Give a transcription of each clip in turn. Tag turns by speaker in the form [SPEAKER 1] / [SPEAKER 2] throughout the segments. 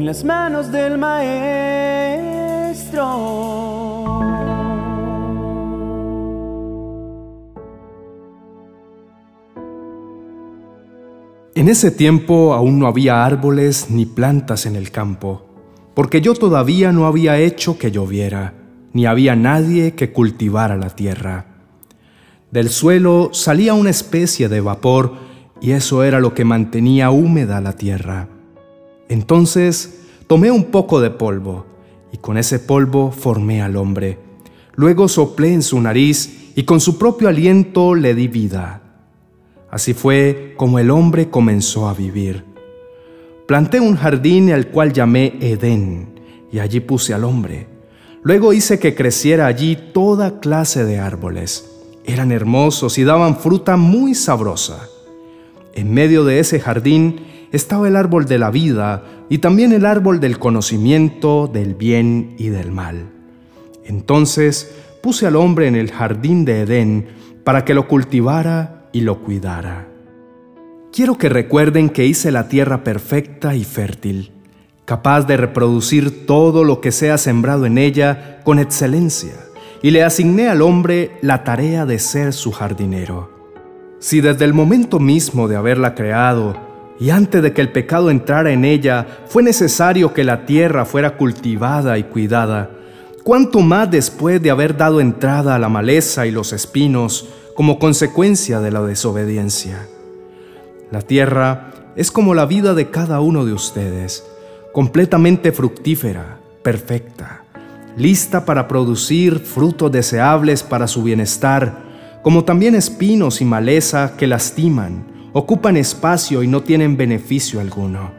[SPEAKER 1] en las manos del Maestro.
[SPEAKER 2] En ese tiempo aún no había árboles ni plantas en el campo, porque yo todavía no había hecho que lloviera, ni había nadie que cultivara la tierra. Del suelo salía una especie de vapor, y eso era lo que mantenía húmeda la tierra. Entonces tomé un poco de polvo, y con ese polvo formé al hombre. Luego soplé en su nariz, y con su propio aliento le di vida Así fue como el hombre comenzó a vivir. Planté un jardín al cual llamé Edén, y allí puse al hombre. Luego hice que creciera allí toda clase de árboles. Eran hermosos y daban fruta muy sabrosa. En medio de ese jardín estaba el árbol de la vida y también el árbol del conocimiento del bien y del mal. Entonces puse al hombre en el jardín de Edén para que lo cultivara y lo cuidara. Quiero que recuerden que hice la tierra perfecta y fértil, capaz de reproducir todo lo que sea sembrado en ella con excelencia, y le asigné al hombre la tarea de ser su jardinero. Si desde el momento mismo de haberla creado y antes de que el pecado entrara en ella fue necesario que la tierra fuera cultivada y cuidada, cuánto más después de haber dado entrada a la maleza y los espinos, como consecuencia de la desobediencia. La tierra es como la vida de cada uno de ustedes, completamente fructífera, perfecta, lista para producir frutos deseables para su bienestar, como también espinos y maleza que lastiman, ocupan espacio y no tienen beneficio alguno.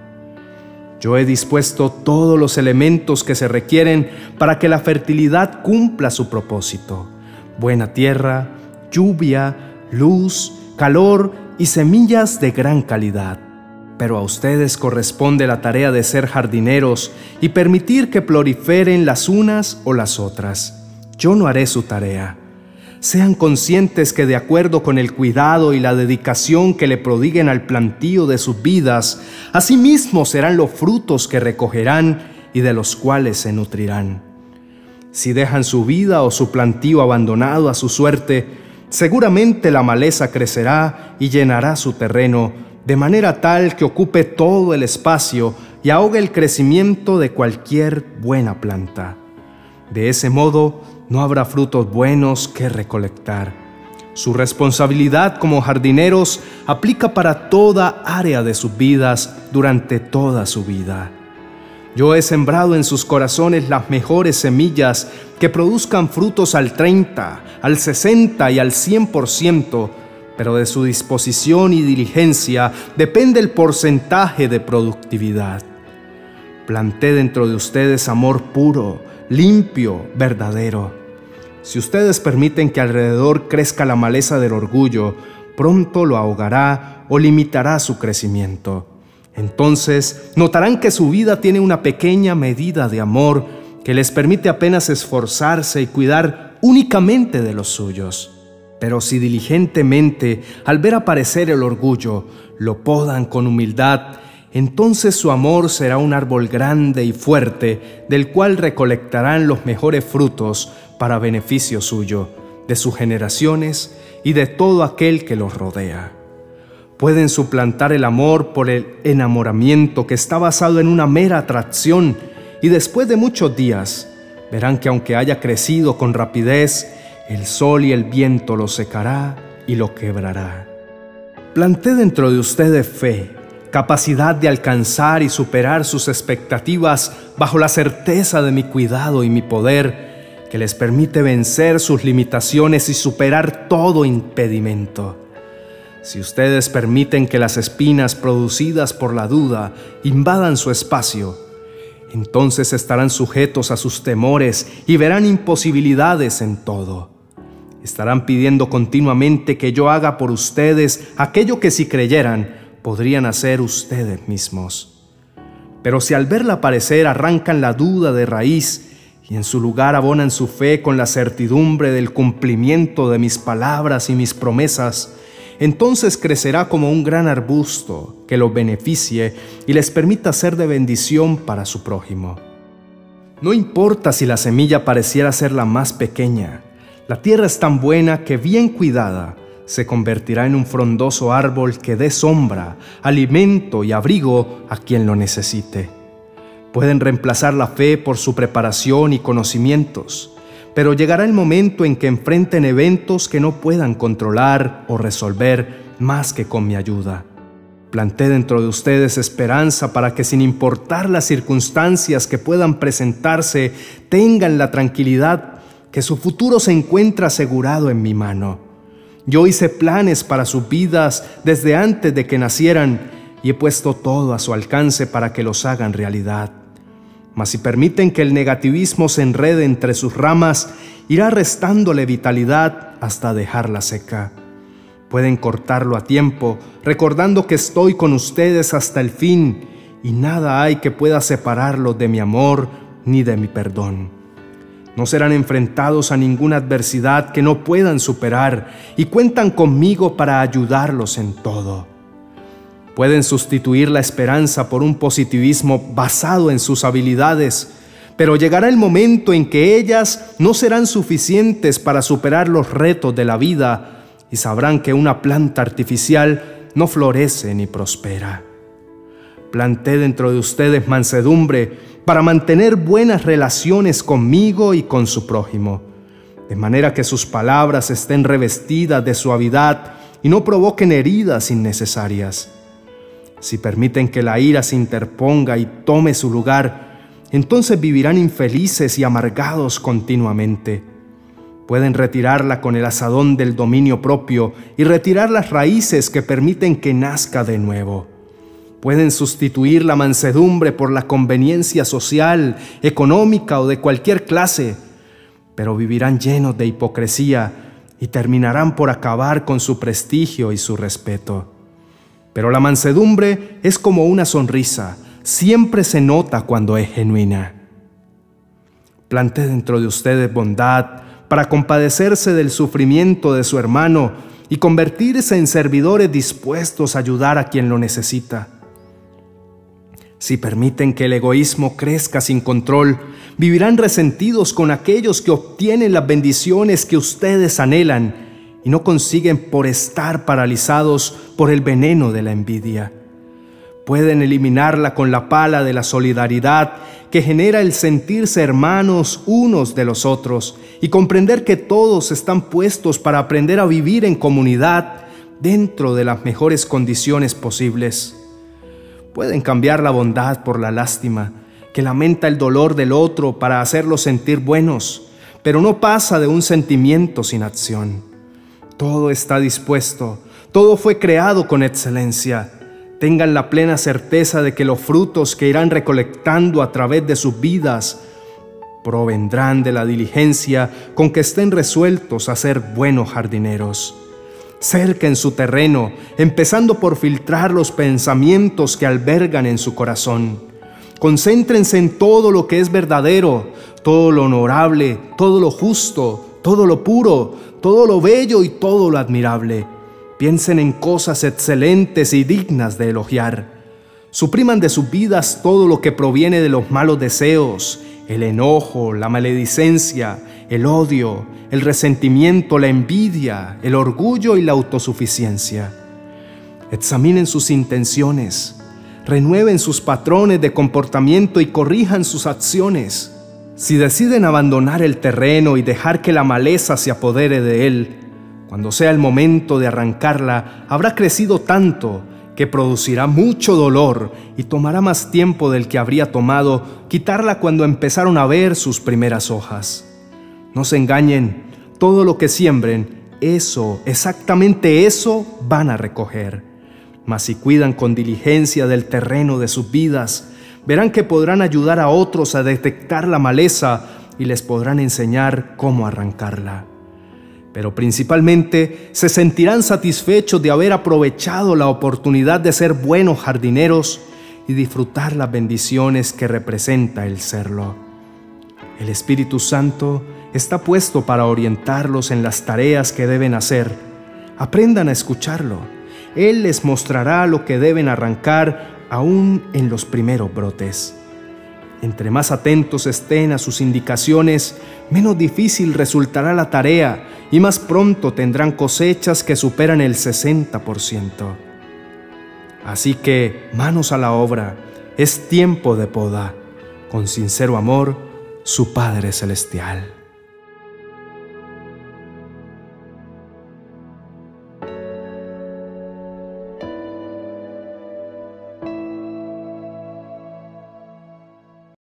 [SPEAKER 2] Yo he dispuesto todos los elementos que se requieren para que la fertilidad cumpla su propósito. Buena tierra, lluvia, luz, calor y semillas de gran calidad. Pero a ustedes corresponde la tarea de ser jardineros y permitir que proliferen las unas o las otras. Yo no haré su tarea. Sean conscientes que de acuerdo con el cuidado y la dedicación que le prodiguen al plantío de sus vidas, asimismo serán los frutos que recogerán y de los cuales se nutrirán. Si dejan su vida o su plantío abandonado a su suerte, Seguramente la maleza crecerá y llenará su terreno, de manera tal que ocupe todo el espacio y ahogue el crecimiento de cualquier buena planta. De ese modo, no habrá frutos buenos que recolectar. Su responsabilidad como jardineros aplica para toda área de sus vidas durante toda su vida. Yo he sembrado en sus corazones las mejores semillas que produzcan frutos al 30, al 60 y al 100%, pero de su disposición y diligencia depende el porcentaje de productividad. Planté dentro de ustedes amor puro, limpio, verdadero. Si ustedes permiten que alrededor crezca la maleza del orgullo, pronto lo ahogará o limitará su crecimiento. Entonces notarán que su vida tiene una pequeña medida de amor que les permite apenas esforzarse y cuidar únicamente de los suyos. Pero si diligentemente, al ver aparecer el orgullo, lo podan con humildad, entonces su amor será un árbol grande y fuerte, del cual recolectarán los mejores frutos para beneficio suyo, de sus generaciones y de todo aquel que los rodea pueden suplantar el amor por el enamoramiento que está basado en una mera atracción y después de muchos días verán que aunque haya crecido con rapidez, el sol y el viento lo secará y lo quebrará. Planté dentro de ustedes fe, capacidad de alcanzar y superar sus expectativas bajo la certeza de mi cuidado y mi poder, que les permite vencer sus limitaciones y superar todo impedimento. Si ustedes permiten que las espinas producidas por la duda invadan su espacio, entonces estarán sujetos a sus temores y verán imposibilidades en todo. Estarán pidiendo continuamente que yo haga por ustedes aquello que si creyeran podrían hacer ustedes mismos. Pero si al verla aparecer arrancan la duda de raíz y en su lugar abonan su fe con la certidumbre del cumplimiento de mis palabras y mis promesas, entonces crecerá como un gran arbusto que los beneficie y les permita ser de bendición para su prójimo. No importa si la semilla pareciera ser la más pequeña, la tierra es tan buena que bien cuidada se convertirá en un frondoso árbol que dé sombra, alimento y abrigo a quien lo necesite. Pueden reemplazar la fe por su preparación y conocimientos, pero llegará el momento en que enfrenten eventos que no puedan controlar o resolver más que con mi ayuda. Planté dentro de ustedes esperanza para que sin importar las circunstancias que puedan presentarse, tengan la tranquilidad que su futuro se encuentra asegurado en mi mano. Yo hice planes para sus vidas desde antes de que nacieran y he puesto todo a su alcance para que los hagan realidad. Mas si permiten que el negativismo se enrede entre sus ramas, irá restándole vitalidad hasta dejarla seca. Pueden cortarlo a tiempo, recordando que estoy con ustedes hasta el fin y nada hay que pueda separarlos de mi amor ni de mi perdón. No serán enfrentados a ninguna adversidad que no puedan superar y cuentan conmigo para ayudarlos en todo. Pueden sustituir la esperanza por un positivismo basado en sus habilidades, pero llegará el momento en que ellas no serán suficientes para superar los retos de la vida y sabrán que una planta artificial no florece ni prospera. Planté dentro de ustedes mansedumbre para mantener buenas relaciones conmigo y con su prójimo, de manera que sus palabras estén revestidas de suavidad y no provoquen heridas innecesarias si permiten que la ira se interponga y tome su lugar, entonces vivirán infelices y amargados continuamente. Pueden retirarla con el asadón del dominio propio y retirar las raíces que permiten que nazca de nuevo. Pueden sustituir la mansedumbre por la conveniencia social, económica o de cualquier clase, pero vivirán llenos de hipocresía y terminarán por acabar con su prestigio y su respeto. Pero la mansedumbre es como una sonrisa, siempre se nota cuando es genuina. Plante dentro de ustedes bondad para compadecerse del sufrimiento de su hermano y convertirse en servidores dispuestos a ayudar a quien lo necesita. Si permiten que el egoísmo crezca sin control, vivirán resentidos con aquellos que obtienen las bendiciones que ustedes anhelan y no consiguen por estar paralizados por el veneno de la envidia. Pueden eliminarla con la pala de la solidaridad que genera el sentirse hermanos unos de los otros y comprender que todos están puestos para aprender a vivir en comunidad dentro de las mejores condiciones posibles. Pueden cambiar la bondad por la lástima, que lamenta el dolor del otro para hacerlo sentir buenos, pero no pasa de un sentimiento sin acción. Todo está dispuesto, todo fue creado con excelencia. Tengan la plena certeza de que los frutos que irán recolectando a través de sus vidas provendrán de la diligencia con que estén resueltos a ser buenos jardineros. Cerquen su terreno, empezando por filtrar los pensamientos que albergan en su corazón. Concéntrense en todo lo que es verdadero, todo lo honorable, todo lo justo, todo lo puro, todo lo bello y todo lo admirable. Piensen en cosas excelentes y dignas de elogiar. Supriman de sus vidas todo lo que proviene de los malos deseos, el enojo, la maledicencia, el odio, el resentimiento, la envidia, el orgullo y la autosuficiencia. Examinen sus intenciones, renueven sus patrones de comportamiento y corrijan sus acciones. Si deciden abandonar el terreno y dejar que la maleza se apodere de él, cuando sea el momento de arrancarla, habrá crecido tanto que producirá mucho dolor y tomará más tiempo del que habría tomado quitarla cuando empezaron a ver sus primeras hojas. No se engañen, todo lo que siembren, eso, exactamente eso van a recoger. Mas si cuidan con diligencia del terreno de sus vidas, verán que podrán ayudar a otros a detectar la maleza y les podrán enseñar cómo arrancarla. Pero principalmente se sentirán satisfechos de haber aprovechado la oportunidad de ser buenos jardineros y disfrutar las bendiciones que representa el serlo. El Espíritu Santo está puesto para orientarlos en las tareas que deben hacer. Aprendan a escucharlo Él les mostrará lo que deben arrancar aún en los primeros brotes. Entre más atentos estén a sus indicaciones, menos difícil resultará la tarea y más pronto tendrán cosechas que superan el 60%. Así que, manos a la obra, es tiempo de poda, con sincero amor, su Padre Celestial.